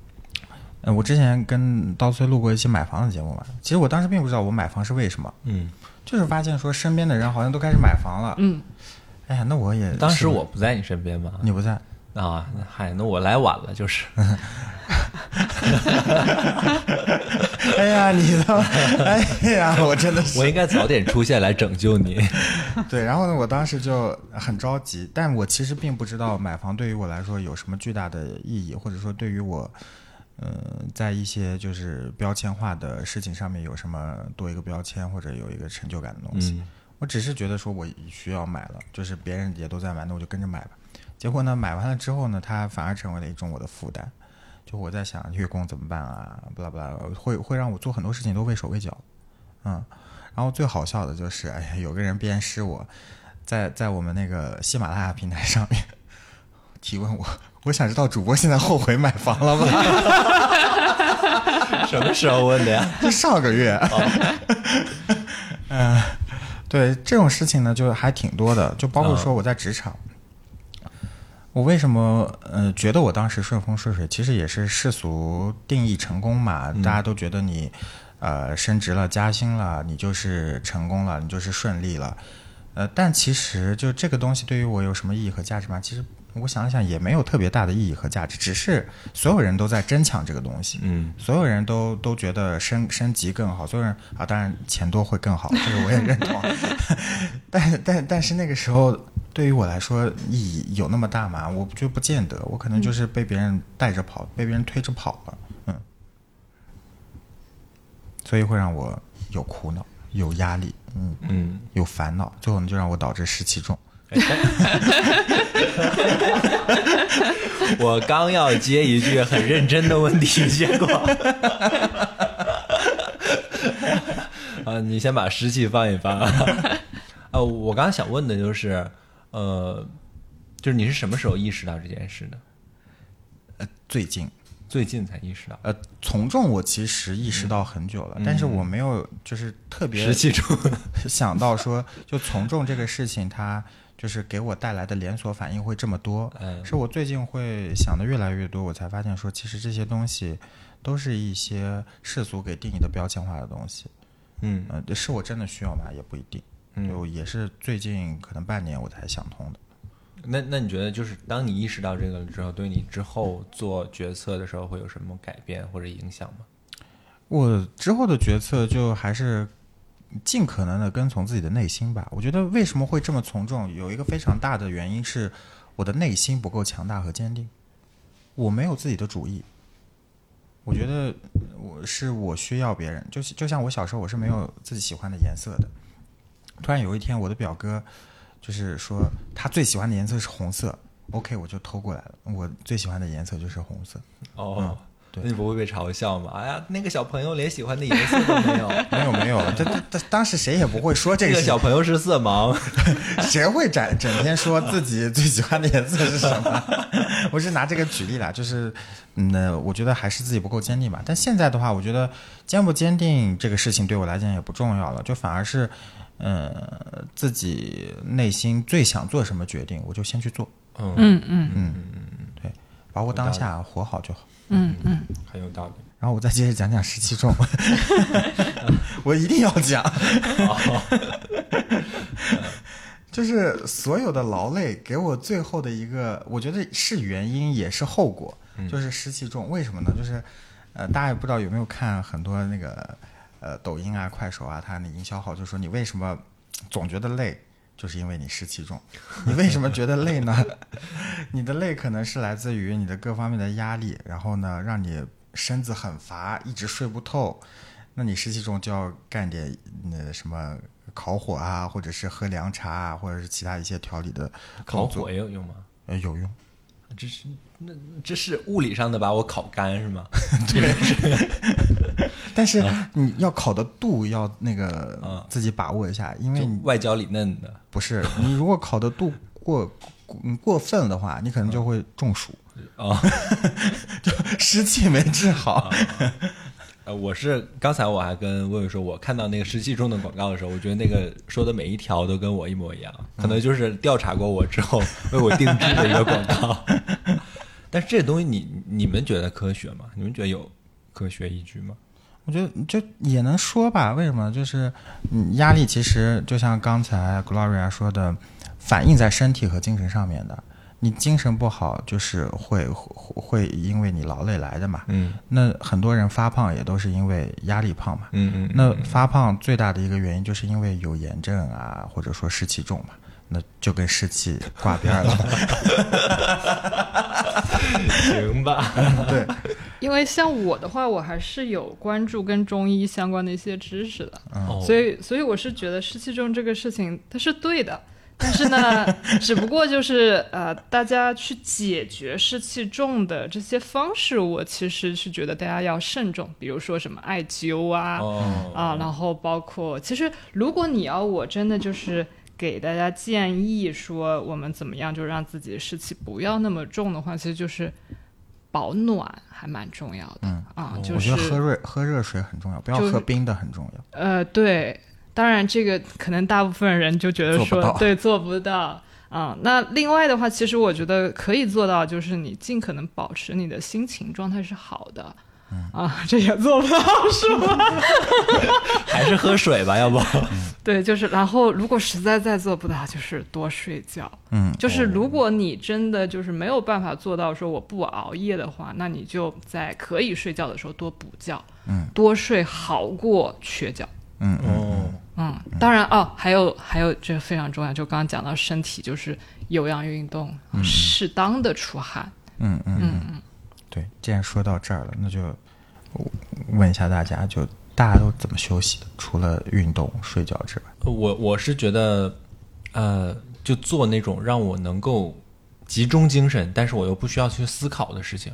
嗯，我之前跟刀崔录过一期买房的节目嘛，其实我当时并不知道我买房是为什么，嗯，就是发现说身边的人好像都开始买房了。嗯，哎呀，那我也当时我不在你身边嘛，你不在，啊，那嗨，那我来晚了，就是。哎呀，你的，哎呀，我真的是我应该早点出现来拯救你。对，然后呢，我当时就很着急，但我其实并不知道买房对于我来说有什么巨大的意义，或者说对于我，呃，在一些就是标签化的事情上面有什么多一个标签或者有一个成就感的东西。嗯我只是觉得说我需要买了，就是别人也都在买，那我就跟着买吧。结果呢，买完了之后呢，它反而成为了一种我的负担。就我在想月供怎么办啊，不啦不啦，会会让我做很多事情都畏手畏脚。嗯，然后最好笑的就是，哎呀，有个人鞭尸我，在在我们那个喜马拉雅平台上面提问我，我想知道主播现在后悔买房了吗？什么时候问的呀？就上个月。嗯、对这种事情呢，就还挺多的，就包括说我在职场，我为什么呃觉得我当时顺风顺水，其实也是世俗定义成功嘛，大家都觉得你呃升职了、加薪了，你就是成功了，你就是顺利了。呃，但其实就这个东西对于我有什么意义和价值吗？其实我想了想，也没有特别大的意义和价值，只是所有人都在争抢这个东西。嗯所有人都都觉得升升级更好，所有人啊，当然钱多会更好，这个我也认同。但但但是那个时候对于我来说意义有那么大吗？我觉得不见得，我可能就是被别人带着跑，被别人推着跑了，嗯，所以会让我有苦恼、有压力，嗯，嗯，有烦恼，最后呢就让我导致湿气重。我刚要接一句很认真的问题，结果，啊，你先把湿气放一放 啊。呃，我刚刚想问的就是，呃，就是你是什么时候意识到这件事的？呃，最近最近才意识到，呃从众我其实意识到很久了，但是我没有就是特别湿气重。想到说，就从众这个事情，它就是给我带来的连锁反应会这么多，嗯是我最近会想的越来越多，我才发现说，其实这些东西都是一些世俗给定义的标签化的东西。嗯呃，是我真的需要吗？也不一定。嗯就也是最近可能半年我才想通的。那那你觉得，就是当你意识到这个了之后，对你之后做决策的时候会有什么改变或者影响吗？我之后的决策就还是尽可能的跟从自己的内心吧。我觉得为什么会这么从众，有一个非常大的原因是我的内心不够强大和坚定，我没有自己的主意。我觉得我是我需要别人，就是就像我小时候我是没有自己喜欢的颜色的。突然有一天，我的表哥就是说他最喜欢的颜色是红色，OK，我就偷过来了。我最喜欢的颜色就是红色。哦，对那你不会被嘲笑吗？哎呀，那个小朋友连喜欢的颜色都没有。没 有没有，这这这当时谁也不会说这这个小朋友是色盲，谁会整整天说自己最喜欢的颜色是什么？我是拿这个举例啦，就是，嗯，那我觉得还是自己不够坚定吧。但现在的话，我觉得坚不坚定这个事情对我来讲也不重要了，就反而是，呃，自己内心最想做什么决定，我就先去做，嗯，嗯嗯嗯，对，把握当下，活好就好。嗯嗯，很有道理。然后我再接着讲讲湿气重，我一定要讲。就是所有的劳累给我最后的一个，我觉得是原因也是后果，就是湿气重。为什么呢？就是呃，大家也不知道有没有看很多那个呃抖音啊、快手啊，它那营销号就说你为什么总觉得累，就是因为你湿气重。你为什么觉得累呢？你的累可能是来自于你的各方面的压力，然后呢，让你身子很乏，一直睡不透。那你湿气重就要干点那什么烤火啊，或者是喝凉茶啊，或者是其他一些调理的烤火也有用吗？呃有用。这是那这是物理上的把我烤干是吗？对 但是你要烤的度要那个嗯自己把握一下，因为你外焦里嫩的。不是你如果烤的度过过过分的话，你可能就会中暑，啊，就，湿气没治好。呃，我是刚才我还跟魏魏说，我看到那个湿气重的广告的时候，我觉得那个说的每一条都跟我一模一样，可能就是调查过我之后为我定制的一个广告。但是这东西你你们觉得科学吗？你们觉得有科学依据吗？我觉得就也能说吧，为什么？就是嗯，压力其实就像刚才 Gloria 说的，反映在身体和精神上面的。你精神不好，就是会会会因为你劳累来的嘛。嗯那很多人发胖也都是因为压力胖嘛。嗯嗯，那发胖最大的一个原因就是因为有炎症啊，或者说湿气重嘛，那就跟湿气挂边儿了。行吧。对，因为像我的话，我还是有关注跟中医相关的一些知识的，哦所以所以我是觉得湿气重这个事情它是对的。但是呢，只不过就是呃，大家去解决湿气重的这些方式，我其实是觉得大家要慎重，比如说什么艾灸啊，哦啊，然后包括其实如果你要我真的就是给大家建议说我们怎么样就让自己的湿气不要那么重的话，其实就是保暖还蛮重要的、嗯啊，哦就是我觉得喝热喝热水很重要，不要喝冰的很重要。呃对，当然这个可能大部分人就觉得说对做不到。啊、那另外的话，其实我觉得可以做到，就是你尽可能保持你的心情状态是好的。嗯啊，这也做不到是吗？还是喝水吧，要不？对，就是，然后如果实在再做不到，就是多睡觉。嗯，就是如果你真的就是没有办法做到说我不熬夜的话，那你就在可以睡觉的时候多补觉，嗯，多睡好过缺觉。嗯嗯哦，嗯，当然哦，还有还有，这个非常重要，就刚刚讲到身体就是有氧运动，适当的出汗。嗯嗯嗯嗯，对，既然说到这儿了，那就问一下大家，就大家都怎么休息的？除了运动、睡觉之外，我我是觉得，呃，就做那种让我能够集中精神，但是我又不需要去思考的事情。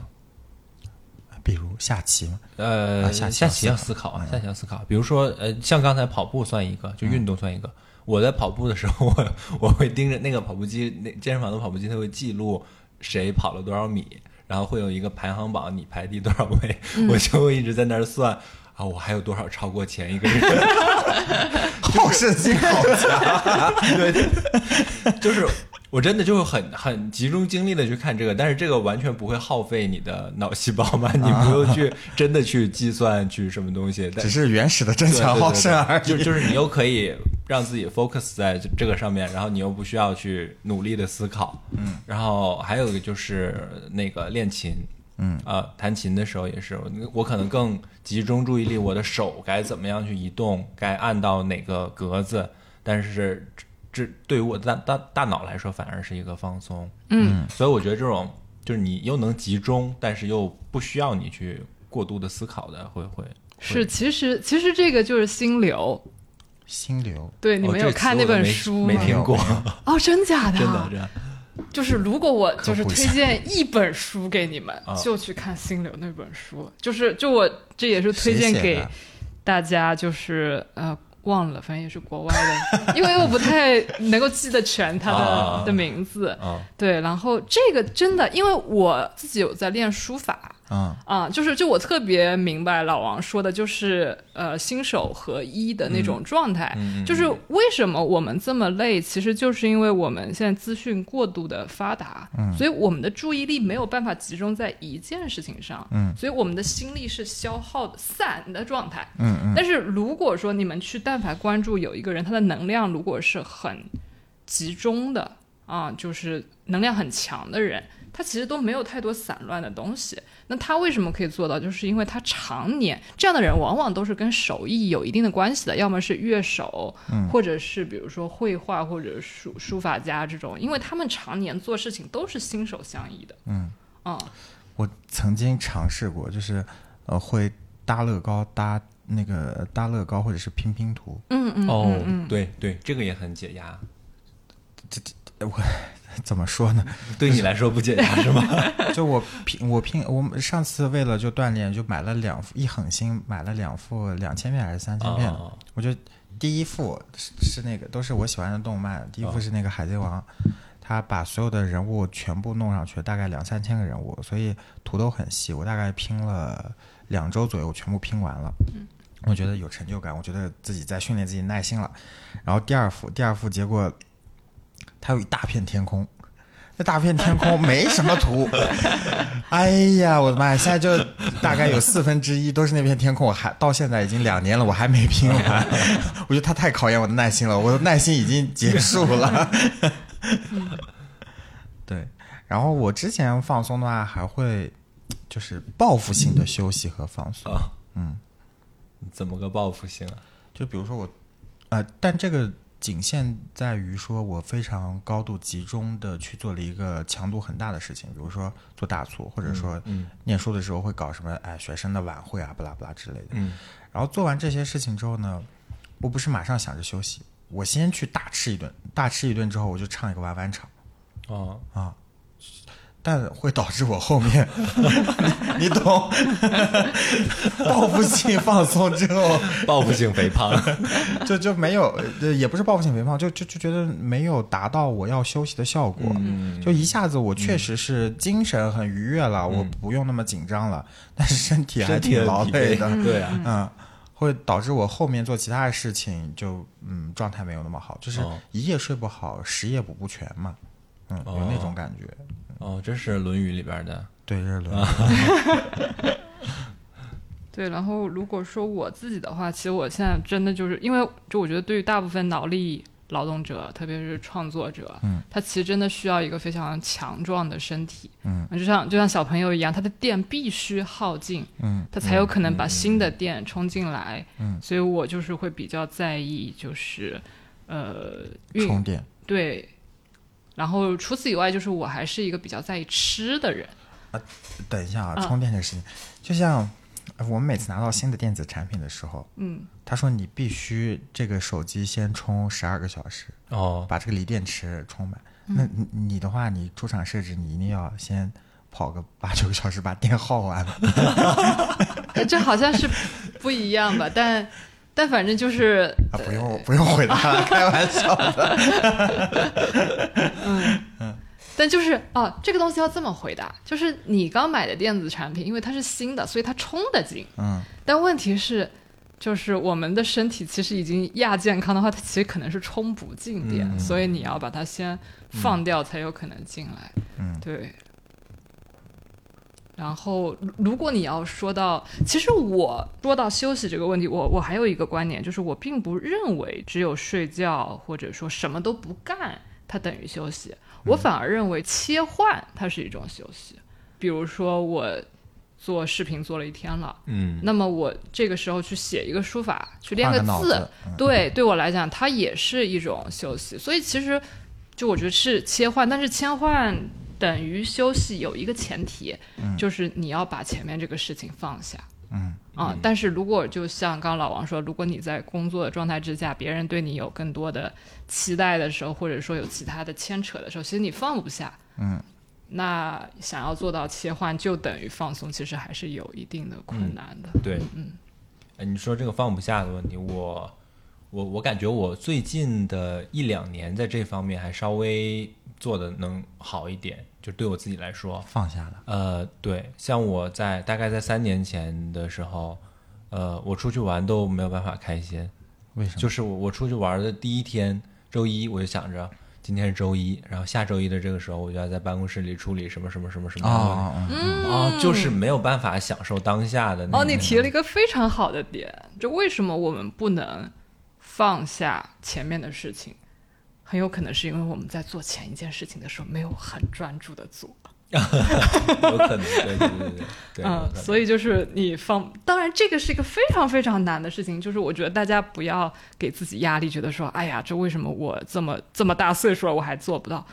比如下棋嘛，呃，啊下棋下棋要思要思考啊，下棋要思考。比如说，呃，像刚才跑步算一个，就运动算一个。我在跑步的时候，我我会盯着那个跑步机，那健身房的跑步机，它会记录谁跑了多少米，然后会有一个排行榜，你排第多少位，我就会一直在那儿算啊，我还有多少超过前一个人。好胜心好强。对 对，就是我真的就会很很集中精力的去看这个，但是这个完全不会耗费你的脑细胞嘛，你不用去真的去计算去什么东西，但只是原始的争强好胜而已。就就是你又可以让自己 focus 在这这个上面，然后你又不需要去努力的思考，嗯，然后还有一个就是那个练琴，嗯。啊，弹琴的时候也是，我我可能更集中注意力，我的手该怎么样去移动，该按到哪个格子，但是这这对于我的大大大脑来说，反而是一个放松。嗯，所以我觉得这种就是你又能集中，但是又不需要你去过度的思考的，会会是，其实其实这个就是心流。心流，对，你没有看那本书吗？没听过，哦，真假的？真的。就是如果我就是推荐一本书给你们啊，就去看《心流》那本书。就是就我这也是推荐给大家，就是呃忘了，反正也是国外的，因为我不太能够记得全他的、啊的名字。啊，对，然后这个真的，因为我自己有在练书法。嗯啊，就是就我特别明白老王说的，就是呃新手合一的那种状态。就是为什么我们这么累，其实就是因为我们现在资讯过度的发达，嗯所以我们的注意力没有办法集中在一件事情上，嗯所以我们的心力是消耗的散的状态。嗯嗯但是如果说你们去但凡关注有一个人，他的能量如果是很集中的啊，就是能量很强的人，他其实都没有太多散乱的东西。那他为什么可以做到？就是因为他常年这样的人，往往都是跟手艺有一定的关系的，要么是乐手，或者是比如说绘画或者书书法家这种，因为他们常年做事情都是心手相依的。嗯，啊、我曾经尝试过，就是呃会搭乐高搭那个搭乐高或者是拼拼图，嗯嗯哦嗯嗯，对对，这个也很解压。怎么说呢？对你来说不解压是吗？就我拼我拼我们上次为了就锻炼，就买了两副一狠心买了两副两千片还是三千片的。哦我就第一副是是那个都是我喜欢的动漫，第一副是那个海贼王，他把所有的人物全部弄上去，大概两三千个人物，所以图都很细。我大概拼了两周左右，我全部拼完了。我觉得有成就感，我觉得自己在训练自己耐心了。然后第二副，第二副结果它有一大片天空，那大片天空没什么图。哎呀，我的妈呀！现在就大概有四分之一都是那片天空，我还到现在已经两年了，我还没拼完。我觉得它太考验我的耐心了，我的耐心已经结束了。对，然后我之前放松的话，还会就是报复性的休息和放松。啊，嗯，怎么个报复性啊？就比如说我，呃，但这个仅限在于说我非常高度集中的去做了一个强度很大的事情，比如说做大促，或者说嗯念书的时候会搞什么哎学生的晚会啊，不拉不拉之类的。嗯然后做完这些事情之后呢，我不是马上想着休息，我先去大吃一顿，大吃一顿之后我就唱一个弯弯场哦，啊。但会导致我后面，你 你懂，报复性放松之后，报复性肥胖。就就没有，呃，也不是报复性肥胖，就就就觉得没有达到我要休息的效果。嗯。就一下子我确实是精神很愉悦了，我不用那么紧张了，但是身体还挺劳累的，对啊，嗯，会导致我后面做其他的事情就嗯状态没有那么好，就是哦。一夜睡不好，十夜补不全嘛，嗯，有那种感觉。哦，这是《论语》里边的。对，这是轮 对，然后如果说我自己的话，其实我现在真的就是因为，就我觉得对于大部分脑力劳动者，特别是创作者，嗯，他其实真的需要一个非常强壮的身体，嗯，就像就像小朋友一样，他的电必须耗尽，嗯。他才有可能把新的电充进来，嗯。所以我就是会比较在意，就是呃运充电，对，然后除此以外，就是我还是一个比较在意吃的人，啊等一下啊，嗯充电这个事情，就像呃我们每次拿到新的电子产品的时候，嗯，他说你必须这个手机先充十二个小时，哦，把这个锂电池充满。嗯那你你的话，你出厂设置你一定要先跑个八九个小时把电耗完。呃 这好像是不一样吧，但但反正就是啊，不用不用回答，开玩笑的。嗯但就是哦，这个东西要这么回答，就是你刚买的电子产品，因为它是新的，所以它充得进。嗯，但问题是，就是我们的身体其实已经亚健康的话，它其实可能是充不进电，嗯所以你要把它先放掉，才有可能进来。嗯对。然后，如如果你要说到，其实我说到休息这个问题，我我还有一个观点，就是我并不认为只有睡觉或者说什么都不干，它等于休息。我反而认为切换它是一种休息。比如说我做视频做了一天了，嗯，那么我这个时候去写一个书法，去练字，个脑子，嗯对，对我来讲，它也是一种休息。所以其实，就我觉得是切换，但是切换等于休息有一个前提，就是你要把前面这个事情放下。嗯。啊，但是如果就像刚刚老王说，如果你在工作的状态之下，别人对你有更多的期待的时候，或者说有其他的牵扯的时候，其实你放不下。嗯，那想要做到切换，就等于放松，其实还是有一定的困难的。对，嗯，哎，你说这个放不下的问题，我我我感觉我最近的一两年在这方面还稍微做的能好一点，就对我自己来说，放下了，呃，对，像我在大概在三年前的时候，呃，我出去玩都没有办法开心，为什么？就是我我出去玩的第一天，周一我就想着今天是周一，然后下周一的这个时候我就要在办公室里处理什么什么什么什么！哦，就是没有办法享受当下的那哦，你提了一个非常好的点，就为什么我们不能放下前面的事情？很有可能是因为我们在做前一件事情的时候没有很专注的做，有可能，对对对对对，嗯，所以就是你放，当然这个是一个非常非常难的事情，就是我觉得大家不要给自己压力，觉得说，哎呀，这为什么我这么这么大岁数了我还做不到？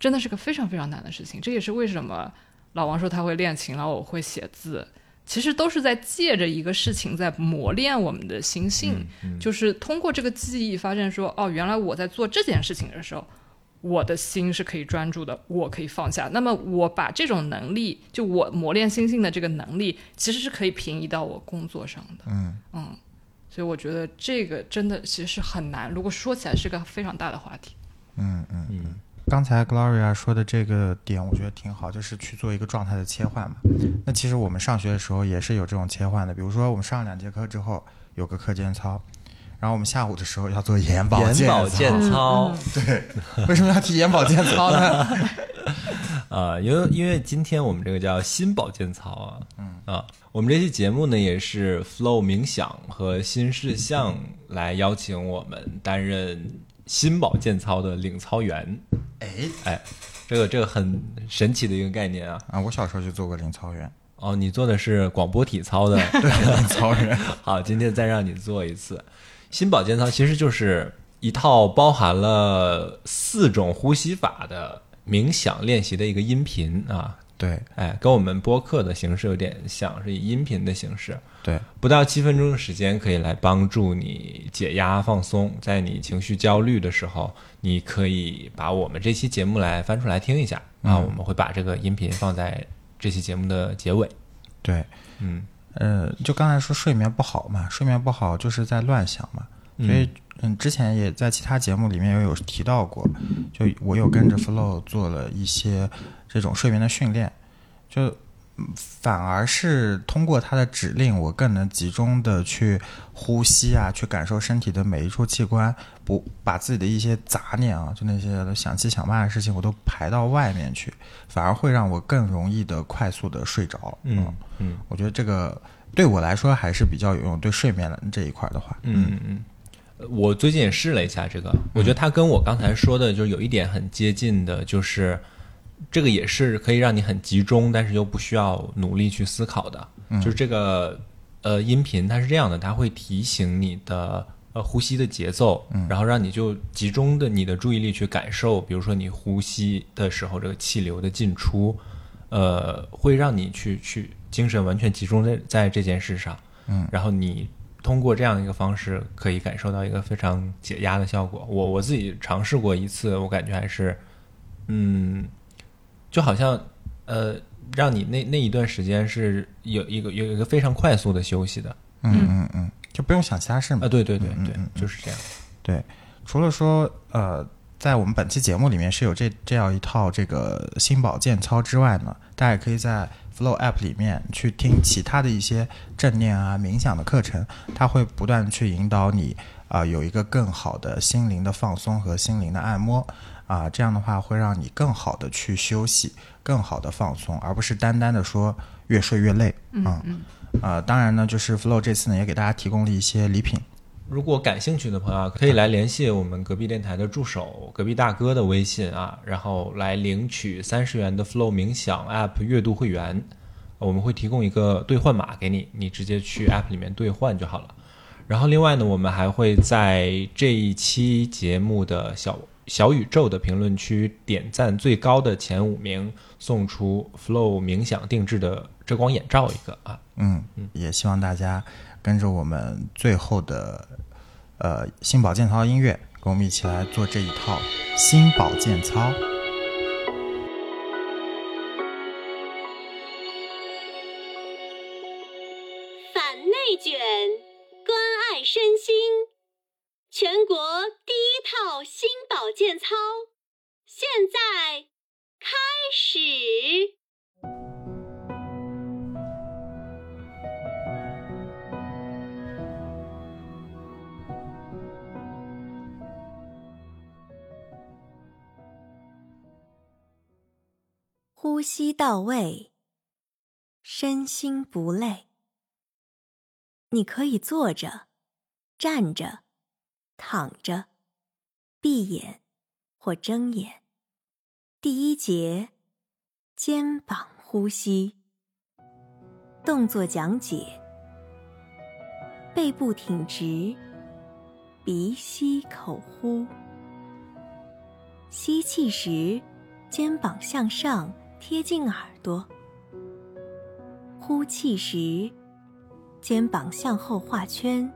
真的是个非常非常难的事情，这也是为什么老王说他会练琴，然后我会写字，其实都是在借着一个事情在磨练我们的心性，嗯就是通过这个记忆发现说，哦，原来我在做这件事情的时候，我的心是可以专注的，我可以放下。那么我把这种能力，就我磨练心性的这个能力，其实是可以平移到我工作上的。嗯嗯，所以我觉得这个真的其实是很难。如果说起来是个非常大的话题。嗯嗯。嗯刚才 Gloria 说的这个点，我觉得挺好，就是去做一个状态的切换嘛。那其实我们上学的时候也是有这种切换的，比如说我们上了两节课之后有个课间操，然后我们下午的时候要做眼保健操。保健操，对为什么要提眼保健操呢？啊，因为因为今天我们这个叫新保健操啊，嗯啊，我们这期节目呢也是 Flow 冥想和新事项来邀请我们担任新保健操的领操员，哎。哎，这个这个很神奇的一个概念啊。啊，我小时候就做过领操员，哦，你做的是广播体操的，对，领操员。好，今天再让你做一次。新保健操，其实就是一套包含了四种呼吸法的冥想练习的一个音频啊。对。哎，跟我们播客的形式有点像，是以音频的形式，对，不到七分钟的时间可以来帮助你解压放松。在你情绪焦虑的时候，你可以把我们这期节目来翻出来听一下。啊，我们会把这个音频放在这期节目的结尾。对，嗯。呃，就刚才说睡眠不好嘛，睡眠不好就是在乱想嘛，所以嗯，之前也在其他节目里面也有提到过，就我有跟着 Flow 做了一些这种睡眠的训练，就嗯反而是通过他的指令，我更能集中的去呼吸啊，去感受身体的每一处器官，不把自己的一些杂念啊，就那些想七想八的事情，我都排到外面去，反而会让我更容易的快速的睡着。嗯嗯我觉得这个对我来说还是比较有用。对睡眠的这一块的话，嗯嗯嗯。呃我最近也试了一下这个，我觉得它跟我刚才说的，就是有一点很接近的，就是这个也是可以让你很集中，但是又不需要努力去思考的。就是这个呃音频它是这样的，它会提醒你的呃呼吸的节奏，然后让你就集中的你的注意力去感受，比如说你呼吸的时候这个气流的进出，呃，会让你去去精神完全集中在在这件事上。嗯，然后你通过这样一个方式，可以感受到一个非常解压的效果。我我自己尝试过一次，我感觉还是，嗯，就好像呃，让你那那一段时间是有一个有一个非常快速的休息的嗯嗯嗯，就不用想其他事嘛啊，。对对对对就是这样。对，除了说呃，在我们本期节目里面是有这这样一套这个心保健操之外呢，大家也可以在 Flow App 里面去听其他的一些正念啊、冥想的课程，它会不断去引导你啊、有一个更好的心灵的放松和心灵的按摩啊、这样的话会让你更好的去休息，更好的放松，而不是单单的说越睡越累。嗯啊嗯呃，当然呢，就是 Flow 这次呢也给大家提供了一些礼品如果感兴趣的朋友啊，可以来联系我们隔壁电台的助手隔壁大哥的微信啊，然后来领取三十元的 Flow 冥想 App 月度会员，我们会提供一个兑换码给你，你直接去 App 里面兑换就好了。然后另外呢，我们还会在这一期节目的小小宇宙的评论区点赞最高的前五名，送出 Flow 冥想定制的遮光眼罩一个啊。嗯，也希望大家跟着我们最后的呃新保健操音乐，跟我们一起来做这一套新保健操。全国第一套新保健操，现在开始。呼吸到位，身心不累。你可以坐着、站着、躺着、闭眼或睁眼。第一节，肩膀呼吸。动作讲解：背部挺直，鼻吸口呼。吸气时，肩膀向上。贴近耳朵，呼气时，肩膀向后画圈，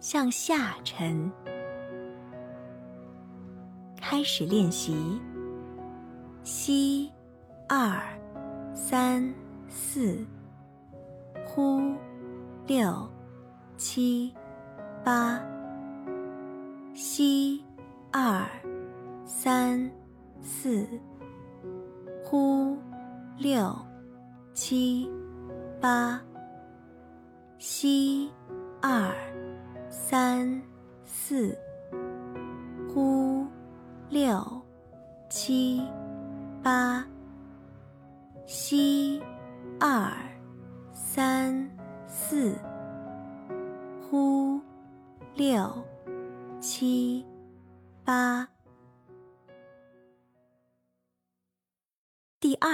向下沉。开始练习。吸，二，三，四，呼，六，七，八。吸，二，三，四。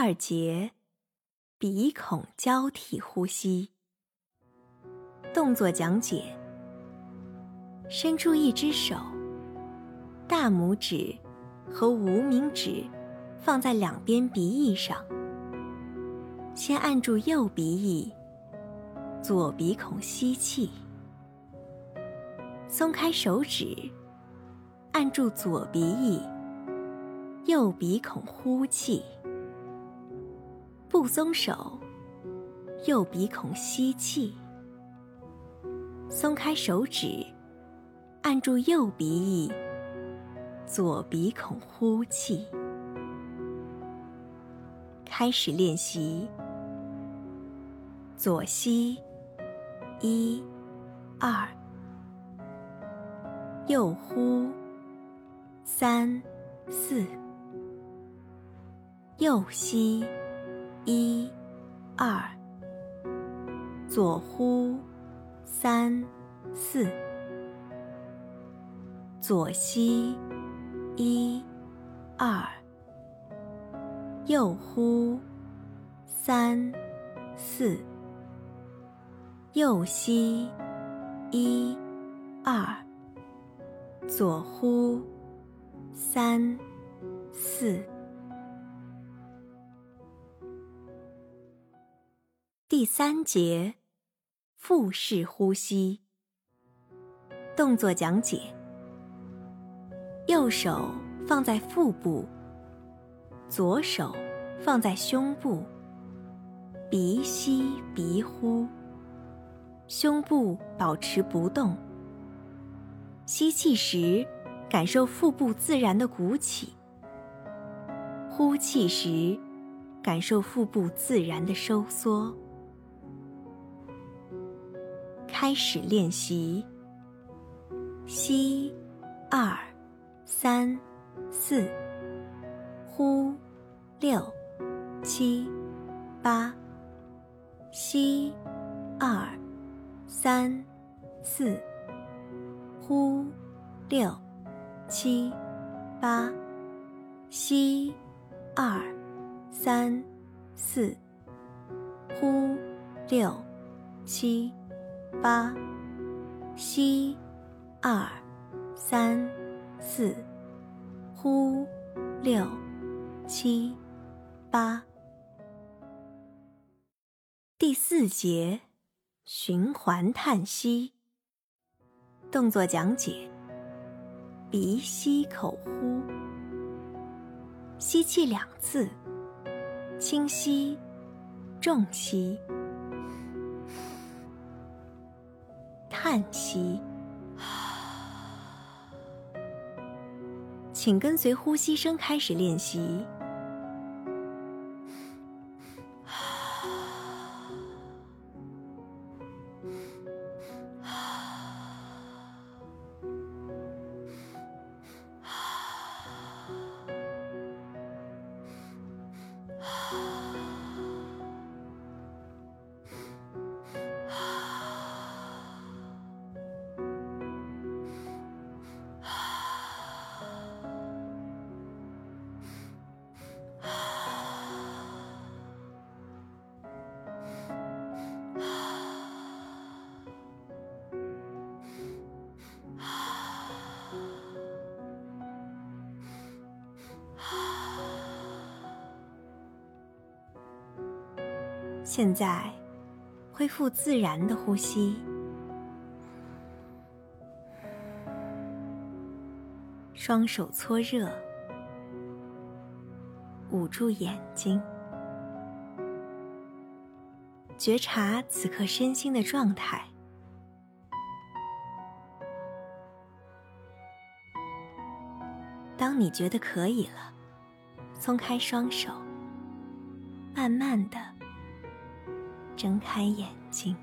二节，鼻孔交替呼吸。动作讲解：伸出一只手，大拇指和无名指放在两边鼻翼上，先按住右鼻翼，左鼻孔吸气，松开手指，按住左鼻翼，右鼻孔呼气。不松手，右鼻孔吸气，松开手指，按住右鼻翼，左鼻孔呼气。开始练习。左吸，一、二；右呼，三、四；右吸。一、二，左呼，三、四，左吸，一、二，右呼，三、四，右吸，一、二，左呼，三、四。第三节，腹式呼吸。动作讲解：右手放在腹部，左手放在胸部，鼻吸鼻呼，胸部保持不动。吸气时，感受腹部自然的鼓起；呼气时，感受腹部自然的收缩。开始练习。吸，二，三，四。呼，六，七，八。吸，二，三，四。呼，六，七，八，吸，二，三，四，呼，六，七，八，吸，二，三，四，呼，六，七，八。第四节，循环叹息。动作讲解：鼻吸口呼，吸气两次，轻吸，重吸，叹息。请跟随呼吸声开始练习。现在，恢复自然的呼吸，双手搓热，捂住眼睛，觉察此刻身心的状态。当你觉得可以了，松开双手，慢慢的。睁开眼睛。